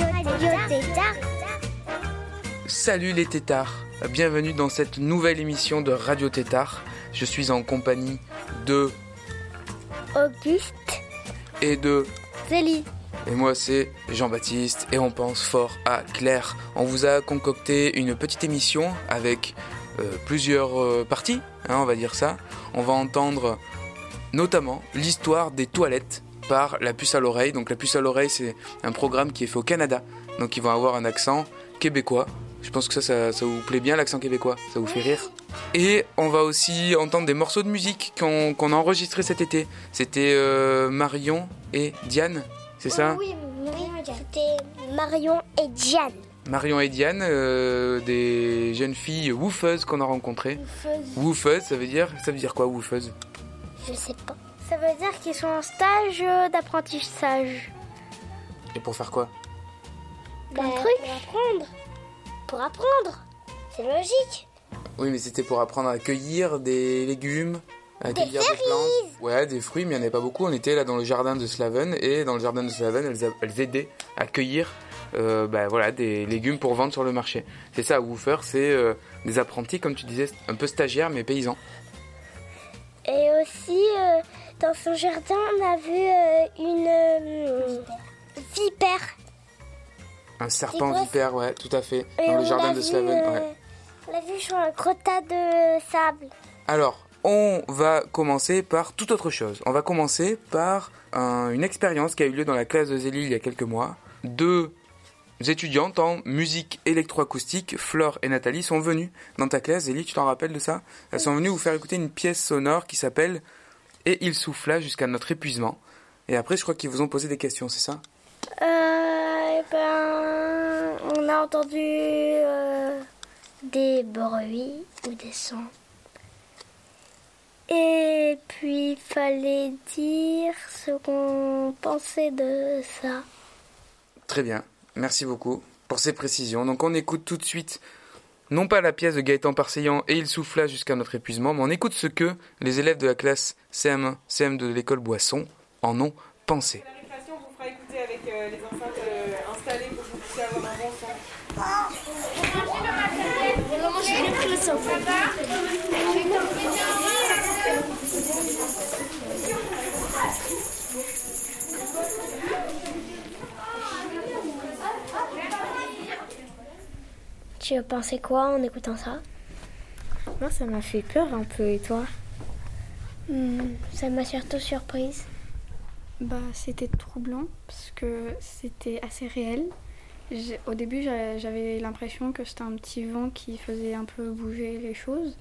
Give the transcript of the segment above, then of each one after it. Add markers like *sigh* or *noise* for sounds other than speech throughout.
Radio Tétard. Salut les tétards, bienvenue dans cette nouvelle émission de Radio Tétard. Je suis en compagnie de Auguste. et de Zélie. et moi c'est Jean-Baptiste et on pense fort à Claire. On vous a concocté une petite émission avec euh, plusieurs euh, parties, hein, on va dire ça. On va entendre notamment l'histoire des toilettes par la puce à l'oreille. Donc la puce à l'oreille c'est un programme qui est fait au Canada. Donc ils vont avoir un accent québécois. Je pense que ça, ça, ça vous plaît bien l'accent québécois, ça vous fait rire. Et on va aussi entendre des morceaux de musique qu'on qu'on a enregistrés cet été. C'était euh, Marion et Diane, c'est ça? Oui, c'était Marion et Diane. Marion et Diane, euh, des jeunes filles woofeuses qu'on a rencontrées. Woofeuses, ça veut dire, ça veut dire quoi woofeuse Je sais pas. Ça veut dire qu'ils sont en stage euh, d'apprentissage. Et pour faire quoi? Plein de trucs. Pour apprendre. Pour apprendre. C'est logique. Oui, mais c'était pour apprendre à cueillir des légumes, à cueillir des plantes. Ouais, des fruits, mais il n'y en avait pas beaucoup. On était là dans le jardin de Slaven, et dans le jardin de Slaven, elles, elles aidaient à cueillir euh, bah, voilà, des légumes pour vendre sur le marché. C'est ça, Woofer, c'est euh, des apprentis, comme tu disais, un peu stagiaires, mais paysans. Et aussi, euh, dans son jardin, on a vu euh, une euh, vipère. Un serpent vipère, ouais, tout à fait. Et Dans le jardin de Slaven, euh, ouais. On l'a vu sur un gros tas de sable. Alors, on va commencer par toute autre chose. On va commencer par un- une expérience qui a eu lieu dans la classe de Zélie il y a quelques mois. Deux étudiantes en musique électroacoustique, Flore et Nathalie, sont venues dans ta classe. Zélie, tu t'en rappelles de ça? Elles sont venues vous faire écouter une pièce sonore qui s'appelle Et il souffla jusqu'à notre épuisement. Et après, je crois qu'ils vous ont posé des questions, c'est ça? Euh, eh ben, on a entendu euh, des bruits ou des sons. Et puis, il fallait dire ce qu'on pensait de ça. Très bien, merci beaucoup pour ces précisions. Donc on écoute tout de suite, non pas la pièce de Gaëtan Parseillan et il souffla jusqu'à notre épuisement, mais on écoute ce que les élèves de la classe CM1, CM2 de l'école Boisson en ont pensé. La récréation vous fera écouter avec euh, les enceintes euh, installées pour que vous puissiez avoir un bon son. Tu as pensé quoi en écoutant ça? Moi, ça m'a fait peur un peu, et toi? Hmm, Ça m'a surtout surprise. Bah, c'était troublant parce que c'était assez réel. Au début, j'a- j'avais l'impression que c'était un petit vent qui faisait un peu bouger les choses.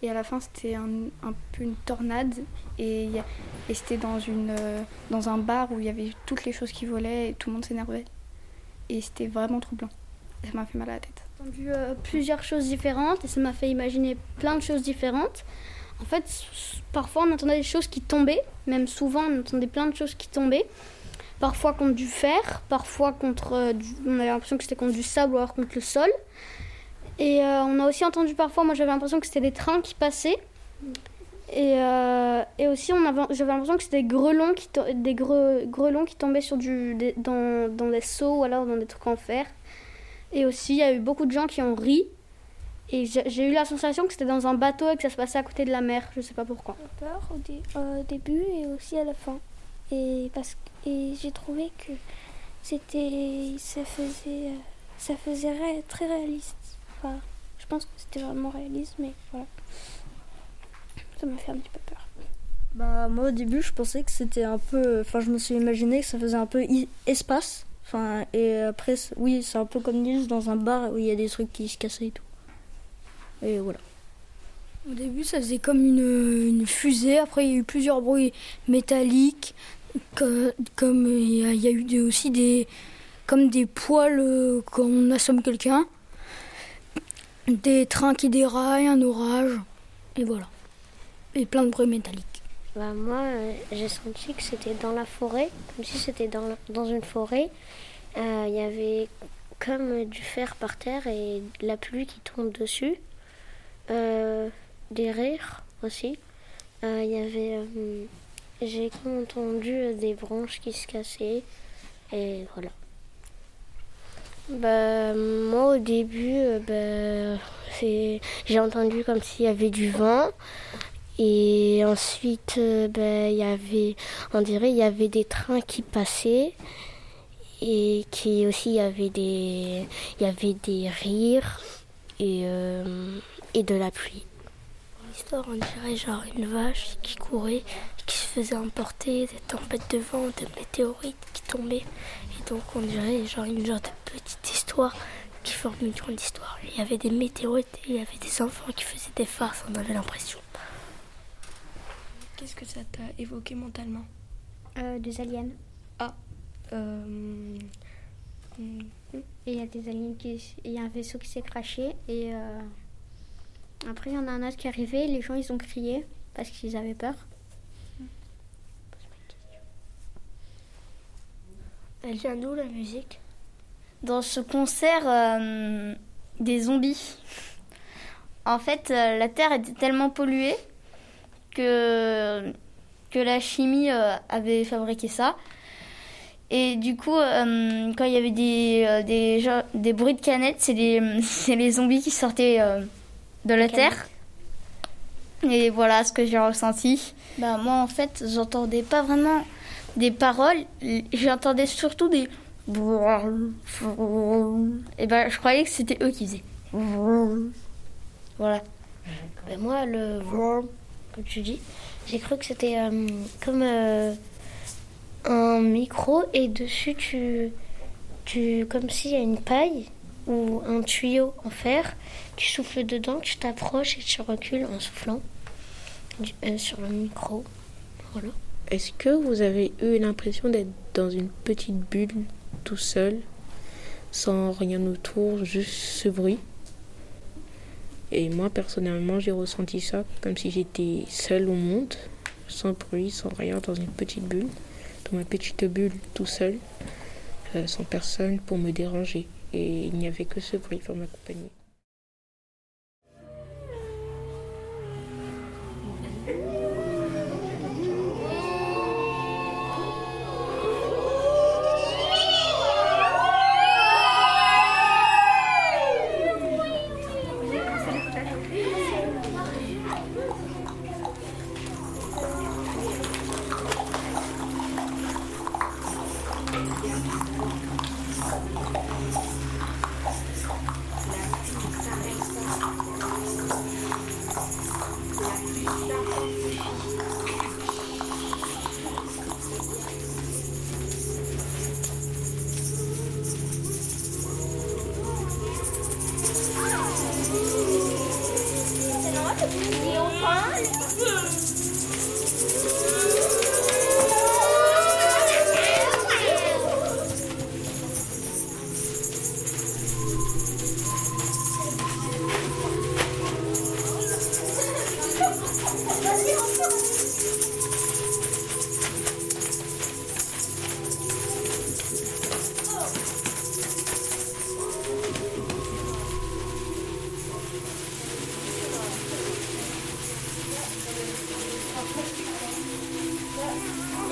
Et à la fin, c'était un, un peu une tornade. Et, c'était dans, une, euh, dans un bar où il y avait toutes les choses qui volaient et tout le monde s'énervait. Et c'était vraiment troublant. Ça m'a fait mal à la tête. Entendu euh, plusieurs choses différentes et ça m'a fait imaginer plein de choses différentes. En fait, parfois on entendait des choses qui tombaient, même souvent on entendait plein de choses qui tombaient. Parfois contre du fer, parfois contre. euh, du- on avait l'impression que c'était contre du sable ou alors contre le sol. Et euh, on a aussi entendu parfois, moi j'avais l'impression que c'était des trains qui passaient. Et, et aussi j'avais l'impression que c'était des grelons qui, to- des gre- grelons qui tombaient sur du, dans, dans des seaux ou alors dans des trucs en fer. Et aussi, il y a eu beaucoup de gens qui ont ri. Et j'ai eu la sensation que c'était dans un bateau et que ça se passait à côté de la mer. Je sais pas pourquoi. peur au, dé- au début et aussi à la fin. Et, parce, que- et j'ai trouvé que c'était ça faisait, euh, ça faisait ré- très réaliste. Enfin, je pense que c'était vraiment réaliste, mais voilà. Ça m'a fait un petit peu peur. Bah moi au début je pensais que c'était un peu, enfin je me suis imaginé que ça faisait un peu i- espace, enfin et après oui c'est un peu comme Nils dans un bar où il y a des trucs qui se cassaient et tout. Et voilà. Au début, ça faisait comme une, fusée. Après, il y a eu plusieurs bruits métalliques. que- Comme il y a, il y a eu des- aussi des, comme des poils euh, quand on assomme quelqu'un, des trains qui déraillent, un orage, et voilà. Et plein de bruits métalliques. Bah, moi, euh, j'ai senti que c'était dans la forêt, comme si c'était dans, dans une forêt. Euh, Il y avait comme du fer par terre et de la pluie qui tombe dessus. Euh, des rires aussi. Euh, Il y avait. euh, j'ai entendu euh, des branches qui se cassaient. Et voilà. Bah, moi, au début, euh, bah, j'ai entendu comme s'il y avait du vent. Et ensuite, euh, ben, il y avait, on dirait, il y avait des trains qui passaient et qui aussi il y avait des, il y avait des rires et euh, et de la pluie. L'histoire, on dirait genre une vache qui courait, qui se faisait emporter, des tempêtes de vent, des météorites qui tombaient. Et donc on dirait genre une genre de petite histoire qui forme une grande histoire. Il y avait des météorites et il y avait des enfants qui faisaient des farces, on avait l'impression. Qu'est-ce que ça t'a évoqué mentalement Euh, des aliens. Euh, Et il y a des aliens qui. Il y a un vaisseau qui s'est craché et. euh, Après, il y en a un autre qui est arrivé. Les gens, ils ont crié parce qu'ils avaient peur. Elle vient d'où la musique? Dans ce concert euh, des zombies. En fait, euh, la Terre était tellement polluée que, que la chimie euh, avait fabriqué ça. Et du coup, euh, quand il y avait des, euh, des, des bruits de canettes, c'est les, *laughs* c'est les zombies qui sortaient euh, de la Terre. Et voilà ce que j'ai ressenti. Bah, moi, en fait, j'entendais pas vraiment des paroles. J'entendais surtout des et ben je croyais que c'était eux qui faisaient. Voilà. Ben, moi, le comme tu dis, j'ai cru que c'était euh, comme euh, un micro et dessus tu, tu comme s'il y a une paille ou un tuyau en fer, tu souffles dedans, tu t'approches et tu recules en soufflant euh, sur le micro. Voilà. Est-ce que vous avez eu l'impression d'être dans une petite bulle tout seul, sans rien autour, juste ce bruit? Et moi, personnellement, j'ai ressenti ça comme si j'étais seule au monde, sans bruit, sans rien, dans une petite bulle, dans ma petite bulle tout seul, euh, sans personne pour me déranger. Et il n'y avait que ce bruit pour m'accompagner.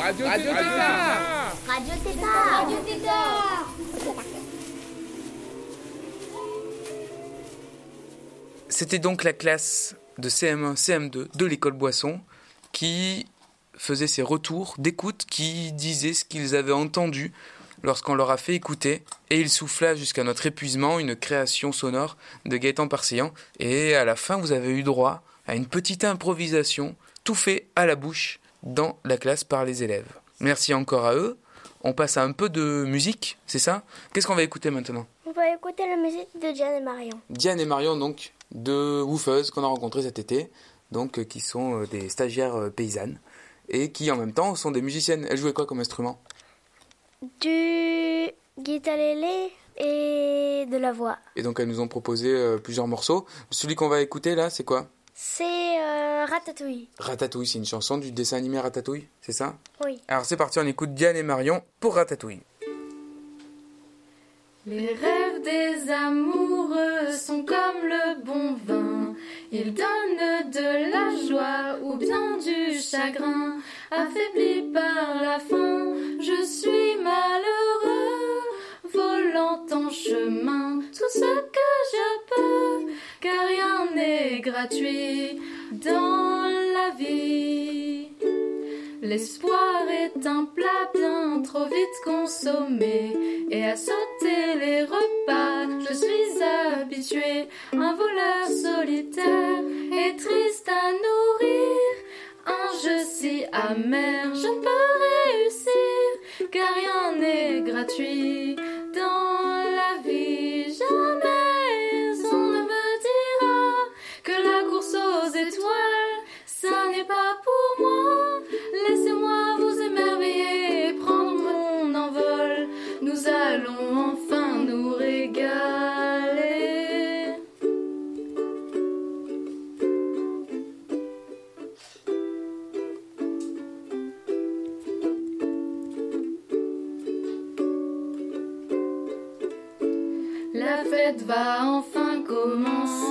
Radio, Tétard Radio Tétard Radio Tétard C'était donc la classe de CM1, CM2 de l'école Boisson qui faisait ses retours d'écoute, qui disait ce qu'ils avaient entendu lorsqu'on leur a fait écouter, et il souffla jusqu'à notre épuisement une création sonore de Gaëtan Parseillan, et à la fin vous avez eu droit à une petite improvisation, tout fait à la bouche, dans la classe par les élèves. Merci encore à eux. On passe à un peu de musique, c'est ça? Qu'est-ce qu'on va écouter maintenant? On va écouter la musique de Diane et Marion. Diane et Marion, donc, deux woofeuses qu'on a rencontrées cet été, donc, euh, qui sont euh, des stagiaires euh, paysannes, et qui en même temps sont des musiciennes. Elles jouaient quoi comme instrument? Du Guita Lélé et de la voix. Et donc elles nous ont proposé plusieurs morceaux. Celui qu'on va écouter là, c'est quoi? C'est euh, Ratatouille. Ratatouille, c'est une chanson du dessin animé Ratatouille, c'est ça? Oui. Alors c'est parti, on écoute Diane et Marion pour Ratatouille. Les rêves des amoureux sont comme le bon vin. Ils donnent de la joie ou bien du chagrin. Affaibli par la faim, je suis malheureux. Volant en chemin tout ce que je peux. Car rien n'est gratuit dans la vie. L'espoir est un plat bien trop vite consommé et à sauter les repas, je suis habituée. Un voleur solitaire et triste à nourrir, un jeu si amer, je ne peux réussir car rien n'est gratuit enfin commencer.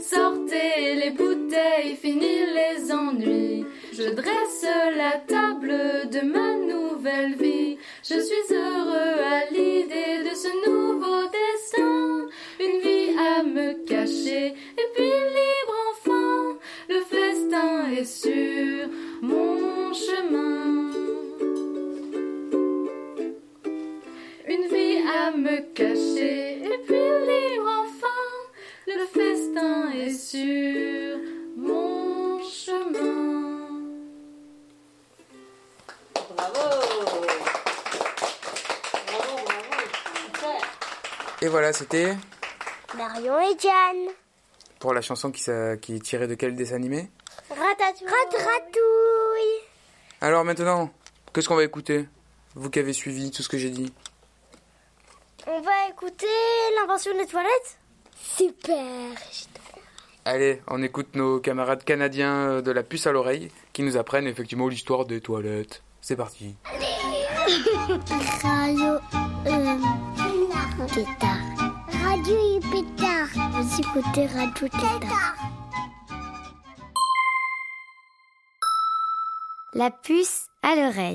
Sortez les bouteilles, fini les ennuis. Je dresse la table de ma nouvelle vie. Je suis heureux à l'idée de ce nouveau destin. Une vie à me cacher et puis libre enfin. Le festin est sur mon chemin. Une vie à me cacher et puis libre enfin. Le festin est sur mon chemin. Et voilà, c'était Marion et Diane. pour la chanson qui, s'a- qui est tirée de quel dessin animé? Ratatouille. Ratatouille. Alors maintenant, qu'est-ce qu'on va écouter? Vous qui avez suivi tout ce que j'ai dit. On va écouter l'invention des toilettes? Super. Allez, on écoute nos camarades canadiens euh, de la puce à l'oreille qui nous apprennent effectivement l'histoire des toilettes. C'est parti. Radio euh, Tétard. Radio Pétard. Vous écoutez Radio Tétard. La puce à l'oreille.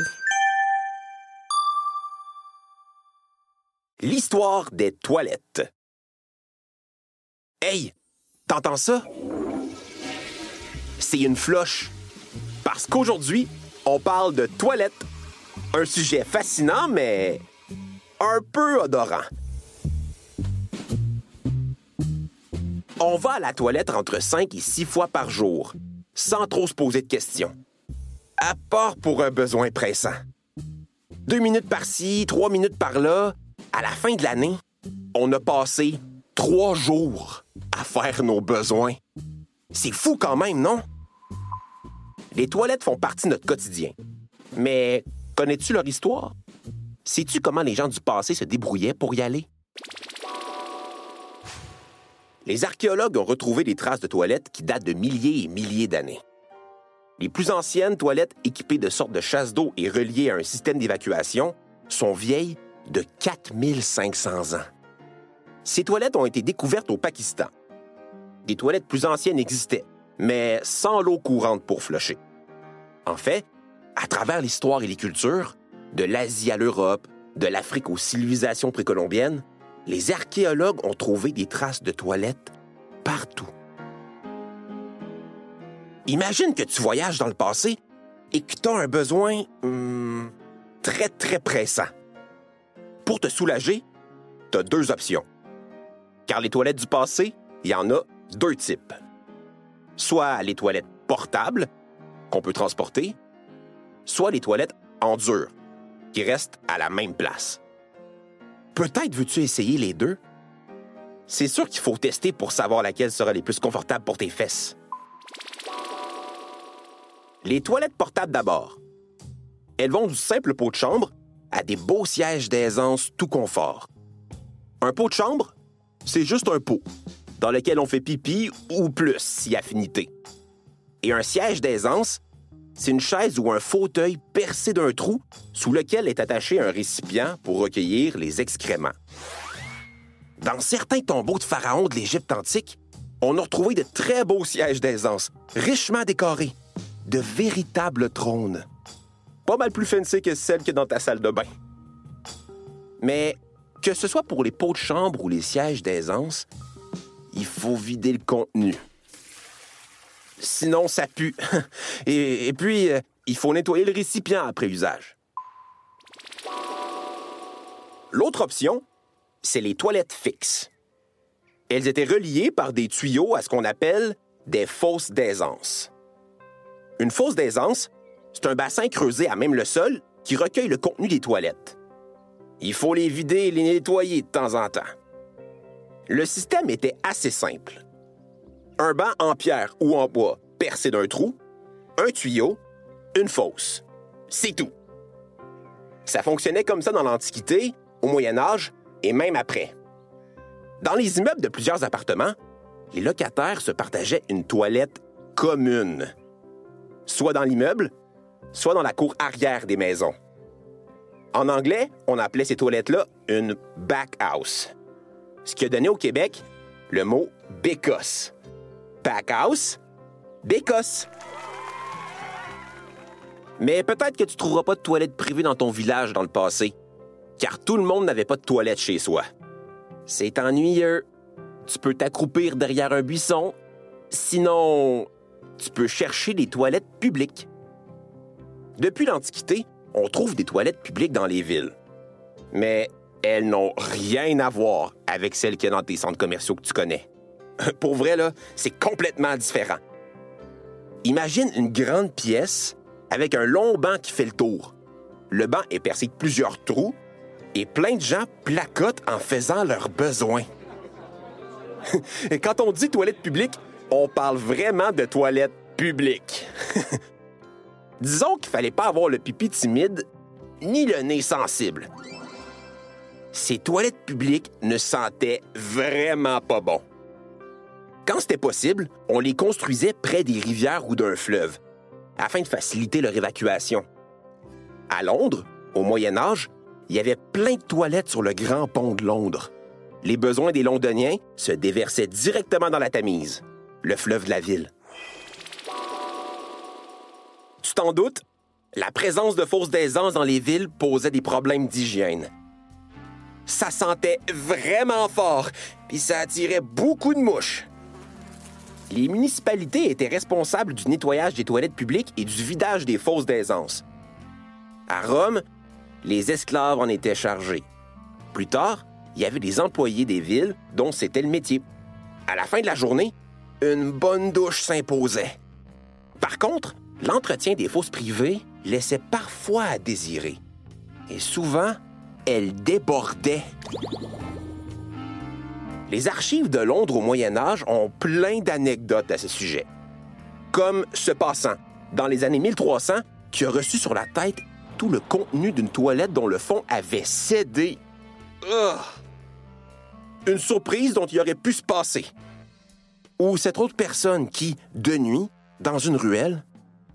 L'histoire des toilettes. Hey, t'entends ça? C'est une floche. Parce qu'aujourd'hui, on parle de toilettes. Un sujet fascinant, mais un peu odorant. On va à la toilette entre 5 et 6 fois par jour, sans trop se poser de questions. À part pour un besoin pressant. Deux minutes par-ci, trois minutes par-là. À la fin de l'année, on a passé trois jours à faire nos besoins. C'est fou quand même, non? Les toilettes font partie de notre quotidien. Mais connais-tu leur histoire? Sais-tu comment les gens du passé se débrouillaient pour y aller? Les archéologues ont retrouvé des traces de toilettes qui datent de milliers et milliers d'années. Les plus anciennes toilettes équipées de sortes de chasses d'eau et reliées à un système d'évacuation sont vieilles de 4500 ans. Ces toilettes ont été découvertes au Pakistan. Des toilettes plus anciennes existaient, mais sans l'eau courante pour flusher. En fait, à travers l'histoire et les cultures, de l'Asie à l'Europe, de l'Afrique aux civilisations précolombiennes, les archéologues ont trouvé des traces de toilettes partout. Imagine que tu voyages dans le passé et que tu as un besoin hum, très, très pressant. Pour te soulager, tu as deux options. Car les toilettes du passé, il y en a deux types. Soit les toilettes portables, qu'on peut transporter, soit les toilettes en dur, qui restent à la même place. Peut-être veux-tu essayer les deux? C'est sûr qu'il faut tester pour savoir laquelle sera les plus confortable pour tes fesses. Les toilettes portables d'abord. Elles vont du simple pot de chambre à des beaux sièges d'aisance tout confort. Un pot de chambre, c'est juste un pot dans lequel on fait pipi ou plus si affinité. Et un siège d'aisance, c'est une chaise ou un fauteuil percé d'un trou sous lequel est attaché un récipient pour recueillir les excréments. Dans certains tombeaux de pharaons de l'Égypte antique, on a retrouvé de très beaux sièges d'aisance, richement décorés, de véritables trônes. Pas mal plus fancy que celles que dans ta salle de bain. Mais que ce soit pour les pots de chambre ou les sièges d'aisance, il faut vider le contenu. Sinon, ça pue. *laughs* Et, et puis, euh, il faut nettoyer le récipient après usage. L'autre option, c'est les toilettes fixes. Elles étaient reliées par des tuyaux à ce qu'on appelle des fosses d'aisance. Une fosse d'aisance, c'est un bassin creusé à même le sol qui recueille le contenu des toilettes. Il faut les vider et les nettoyer de temps en temps. Le système était assez simple. Un banc en pierre ou en bois percé d'un trou, un tuyau, une fosse. C'est tout. Ça fonctionnait comme ça dans l'Antiquité, au Moyen Âge et même après. Dans les immeubles de plusieurs appartements, les locataires se partageaient une toilette commune, soit dans l'immeuble, soit dans la cour arrière des maisons. En anglais, on appelait ces toilettes-là une back house, ce qui a donné au Québec le mot bécosse. Back house, bécosse. Mais peut-être que tu trouveras pas de toilette privée dans ton village dans le passé, car tout le monde n'avait pas de toilette chez soi. C'est ennuyeux. Tu peux t'accroupir derrière un buisson. Sinon, tu peux chercher des toilettes publiques. Depuis l'Antiquité, on trouve des toilettes publiques dans les villes. Mais elles n'ont rien à voir avec celles qu'il y a dans tes centres commerciaux que tu connais. *laughs* Pour vrai, là, c'est complètement différent. Imagine une grande pièce avec un long banc qui fait le tour. Le banc est percé de plusieurs trous et plein de gens placotent en faisant leurs besoins. *laughs* et quand on dit toilette publique, on parle vraiment de toilette publique. *laughs* Disons qu'il fallait pas avoir le pipi timide ni le nez sensible. Ces toilettes publiques ne sentaient vraiment pas bon. Quand c'était possible, on les construisait près des rivières ou d'un fleuve, afin de faciliter leur évacuation. À Londres, au Moyen Âge, il y avait plein de toilettes sur le grand pont de Londres. Les besoins des Londoniens se déversaient directement dans la Tamise, le fleuve de la ville. Tu t'en doutes, la présence de fausses d'aisance dans les villes posait des problèmes d'hygiène. Ça sentait vraiment fort, puis ça attirait beaucoup de mouches. Les municipalités étaient responsables du nettoyage des toilettes publiques et du vidage des fosses d'aisance. À Rome, les esclaves en étaient chargés. Plus tard, il y avait des employés des villes dont c'était le métier. À la fin de la journée, une bonne douche s'imposait. Par contre, l'entretien des fosses privées laissait parfois à désirer. Et souvent, elles débordaient. Les archives de Londres au Moyen Âge ont plein d'anecdotes à ce sujet. Comme ce passant, dans les années 1300, qui a reçu sur la tête tout le contenu d'une toilette dont le fond avait cédé. Une surprise dont il aurait pu se passer. Ou cette autre personne qui, de nuit, dans une ruelle,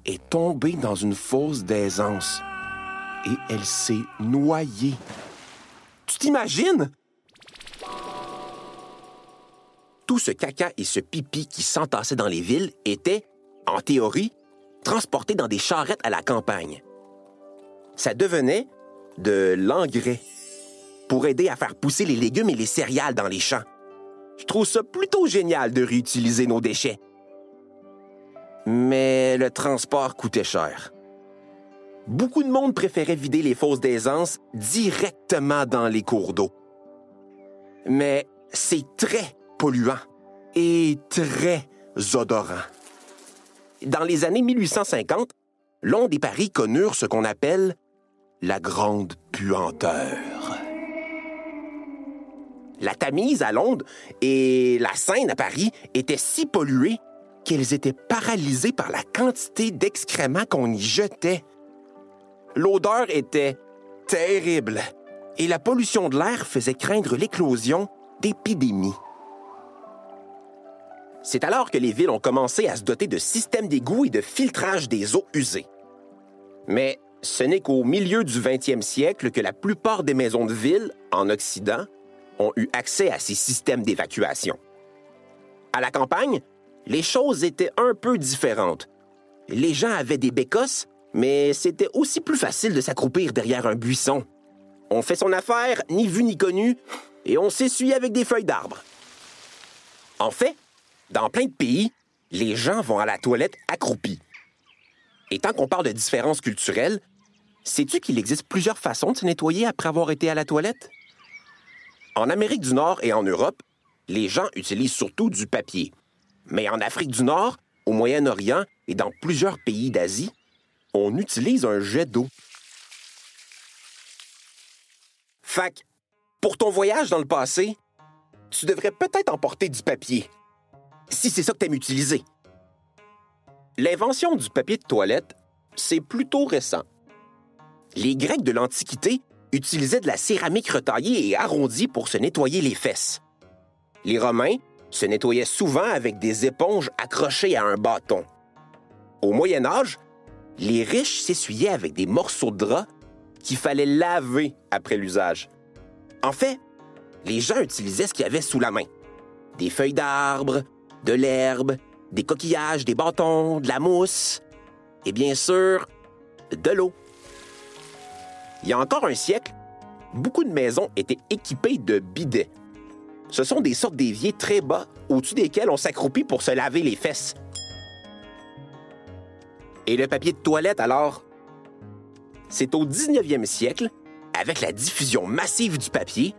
est tombée dans une fosse d'aisance et elle s'est noyée. Tu t'imagines? Tout ce caca et ce pipi qui s'entassait dans les villes était, en théorie, transporté dans des charrettes à la campagne. Ça devenait de l'engrais pour aider à faire pousser les légumes et les céréales dans les champs. Je trouve ça plutôt génial de réutiliser nos déchets. Mais le transport coûtait cher. Beaucoup de monde préférait vider les fosses d'aisance directement dans les cours d'eau. Mais c'est très polluant et très odorant. Dans les années 1850, Londres et Paris connurent ce qu'on appelle la grande puanteur. La Tamise à Londres et la Seine à Paris étaient si polluées qu'elles étaient paralysées par la quantité d'excréments qu'on y jetait. L'odeur était terrible. Et la pollution de l'air faisait craindre l'éclosion d'épidémies. C'est alors que les villes ont commencé à se doter de systèmes d'égouts et de filtrage des eaux usées. Mais ce n'est qu'au milieu du 20e siècle que la plupart des maisons de ville, en Occident, ont eu accès à ces systèmes d'évacuation. À la campagne, les choses étaient un peu différentes. Les gens avaient des bécosses, mais c'était aussi plus facile de s'accroupir derrière un buisson. On fait son affaire, ni vu ni connu, et on s'essuie avec des feuilles d'arbre. En fait, dans plein de pays, les gens vont à la toilette accroupis. Et tant qu'on parle de différences culturelles, sais-tu qu'il existe plusieurs façons de se nettoyer après avoir été à la toilette? En Amérique du Nord et en Europe, les gens utilisent surtout du papier. Mais en Afrique du Nord, au Moyen-Orient et dans plusieurs pays d'Asie, on utilise un jet d'eau. Fac, pour ton voyage dans le passé, tu devrais peut-être emporter du papier. Si c'est ça que tu aimes utiliser. L'invention du papier de toilette, c'est plutôt récent. Les Grecs de l'Antiquité utilisaient de la céramique retaillée et arrondie pour se nettoyer les fesses. Les Romains se nettoyaient souvent avec des éponges accrochées à un bâton. Au Moyen Âge, les riches s'essuyaient avec des morceaux de drap qu'il fallait laver après l'usage. En fait, les gens utilisaient ce qu'il y avait sous la main. Des feuilles d'arbre, de l'herbe, des coquillages, des bâtons, de la mousse et bien sûr, de l'eau. Il y a encore un siècle, beaucoup de maisons étaient équipées de bidets. Ce sont des sortes d'éviers très bas au-dessus desquels on s'accroupit pour se laver les fesses. Et le papier de toilette, alors? C'est au 19e siècle, avec la diffusion massive du papier,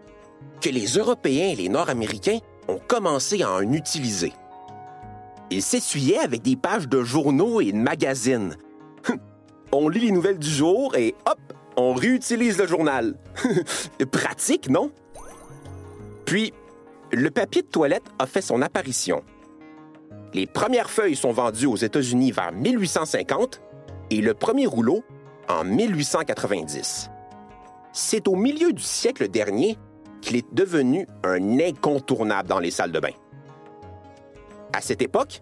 que les Européens et les Nord-Américains ont commencé à en utiliser. Ils s'essuyaient avec des pages de journaux et de magazines. *laughs* on lit les nouvelles du jour et hop, on réutilise le journal. *laughs* Pratique, non? Puis, le papier de toilette a fait son apparition. Les premières feuilles sont vendues aux États-Unis vers 1850 et le premier rouleau en 1890. C'est au milieu du siècle dernier qu'il est devenu un incontournable dans les salles de bain. À cette époque,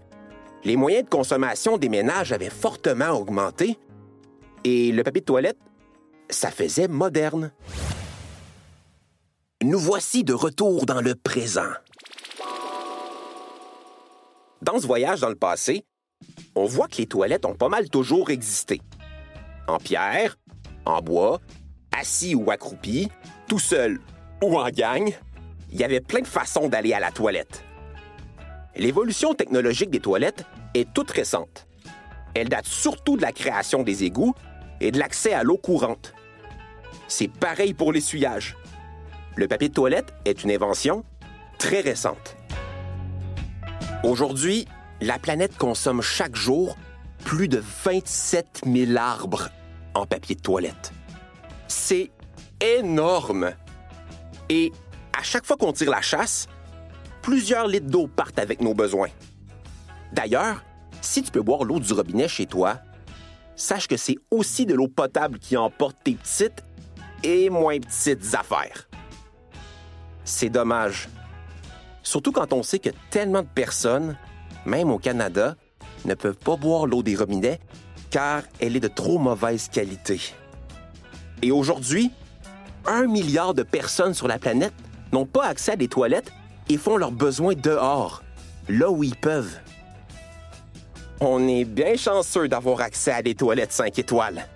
les moyens de consommation des ménages avaient fortement augmenté et le papier de toilette, ça faisait moderne. Nous voici de retour dans le présent. Dans ce voyage dans le passé, on voit que les toilettes ont pas mal toujours existé. En pierre, en bois, assis ou accroupi, tout seul ou en gang, il y avait plein de façons d'aller à la toilette. L'évolution technologique des toilettes est toute récente. Elle date surtout de la création des égouts et de l'accès à l'eau courante. C'est pareil pour l'essuyage. Le papier de toilette est une invention très récente. Aujourd'hui, la planète consomme chaque jour plus de 27 000 arbres en papier de toilette. C'est énorme. Et à chaque fois qu'on tire la chasse, plusieurs litres d'eau partent avec nos besoins. D'ailleurs, si tu peux boire l'eau du robinet chez toi, sache que c'est aussi de l'eau potable qui emporte tes petites et moins petites affaires. C'est dommage. Surtout quand on sait que tellement de personnes, même au Canada, ne peuvent pas boire l'eau des robinets car elle est de trop mauvaise qualité. Et aujourd'hui, un milliard de personnes sur la planète n'ont pas accès à des toilettes et font leurs besoins dehors, là où ils peuvent. On est bien chanceux d'avoir accès à des toilettes 5 étoiles.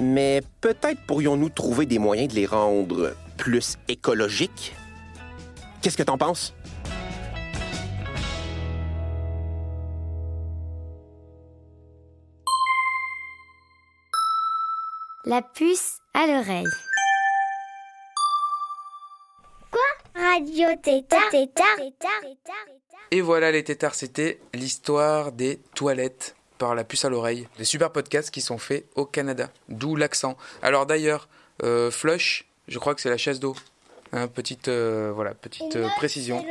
Mais peut-être pourrions-nous trouver des moyens de les rendre plus écologiques? Qu'est-ce que t'en penses? La puce à l'oreille. Quoi? Radio Tétard, Tétard, Et voilà les tétards, c'était l'histoire des toilettes par la puce à l'oreille. Des super podcasts qui sont faits au Canada, d'où l'accent. Alors d'ailleurs, euh, flush, je crois que c'est la chaise d'eau. Hein, petite, euh, voilà, petite euh, précision.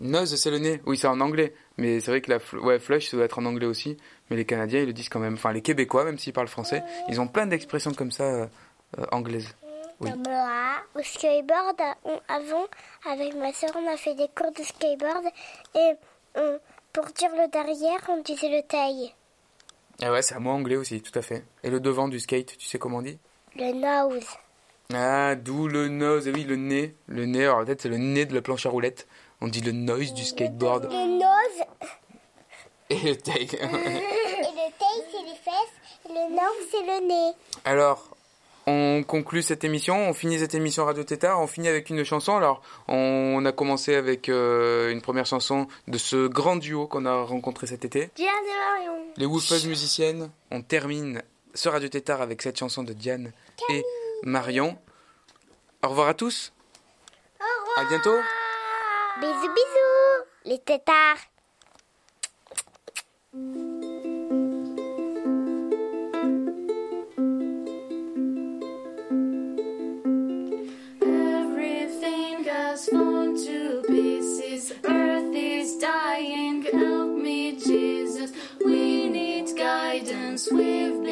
Nose, c'est le nez. Oui, c'est en anglais. Mais c'est vrai que la fl- ouais, flush, ça doit être en anglais aussi. Mais les Canadiens, ils le disent quand même. Enfin, les Québécois, même s'ils parlent français, ils ont plein d'expressions comme ça euh, euh, anglaises. Oui. Au skateboard, on- avant, avec ma soeur, on a fait des cours de skateboard. Et on- pour dire le derrière, on disait le taille. Ah ouais, c'est un mot anglais aussi, tout à fait. Et le devant du skate, tu sais comment on dit? Le nose. Ah, d'où le nose. Et oui, le nez. Le nez, alors peut-être c'est le nez de la planche à roulettes. On dit le noise du skateboard. Le nose. Et le tail. *laughs* et le taille, c'est les fesses. Et le nose, c'est le nez. Alors, on conclut cette émission, on finit cette émission Radio Tétard, on finit avec une chanson. Alors, on a commencé avec euh, une première chanson de ce grand duo qu'on a rencontré cet été. Diane et Marion. Les Woofeuses musiciennes. On termine ce Radio Tétard avec cette chanson de Diane et Marion. Au revoir à tous. Au revoir. À bientôt. Bisous, bisous. Les tétards. Everything has fallen to pieces. Earth is dying. Help me, Jesus. We need guidance. We've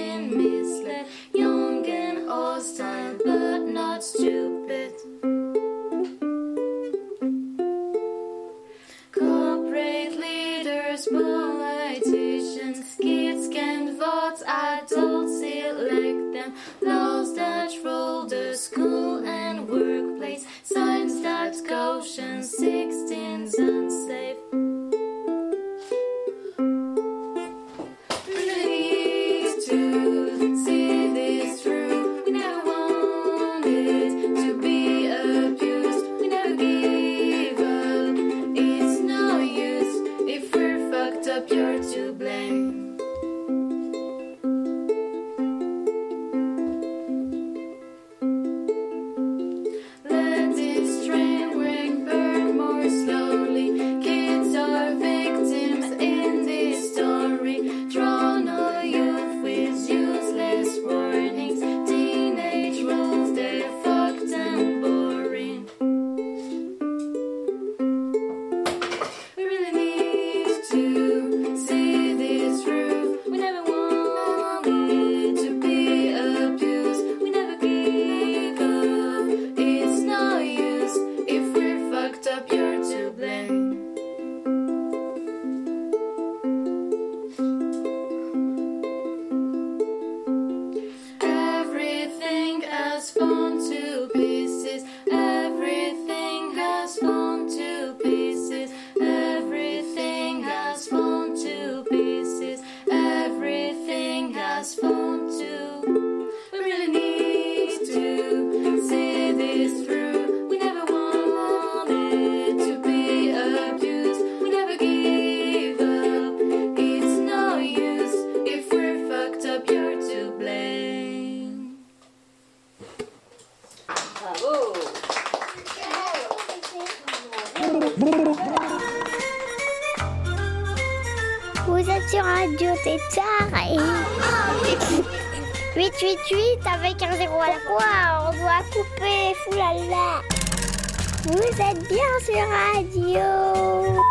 Vous êtes bien sur Radio.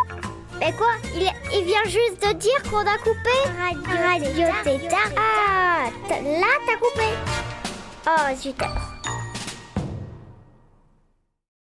Mais quoi il, il vient juste de dire qu'on a coupé Radio, Radio Tétard. Ah, là t'as coupé. Oh, zut.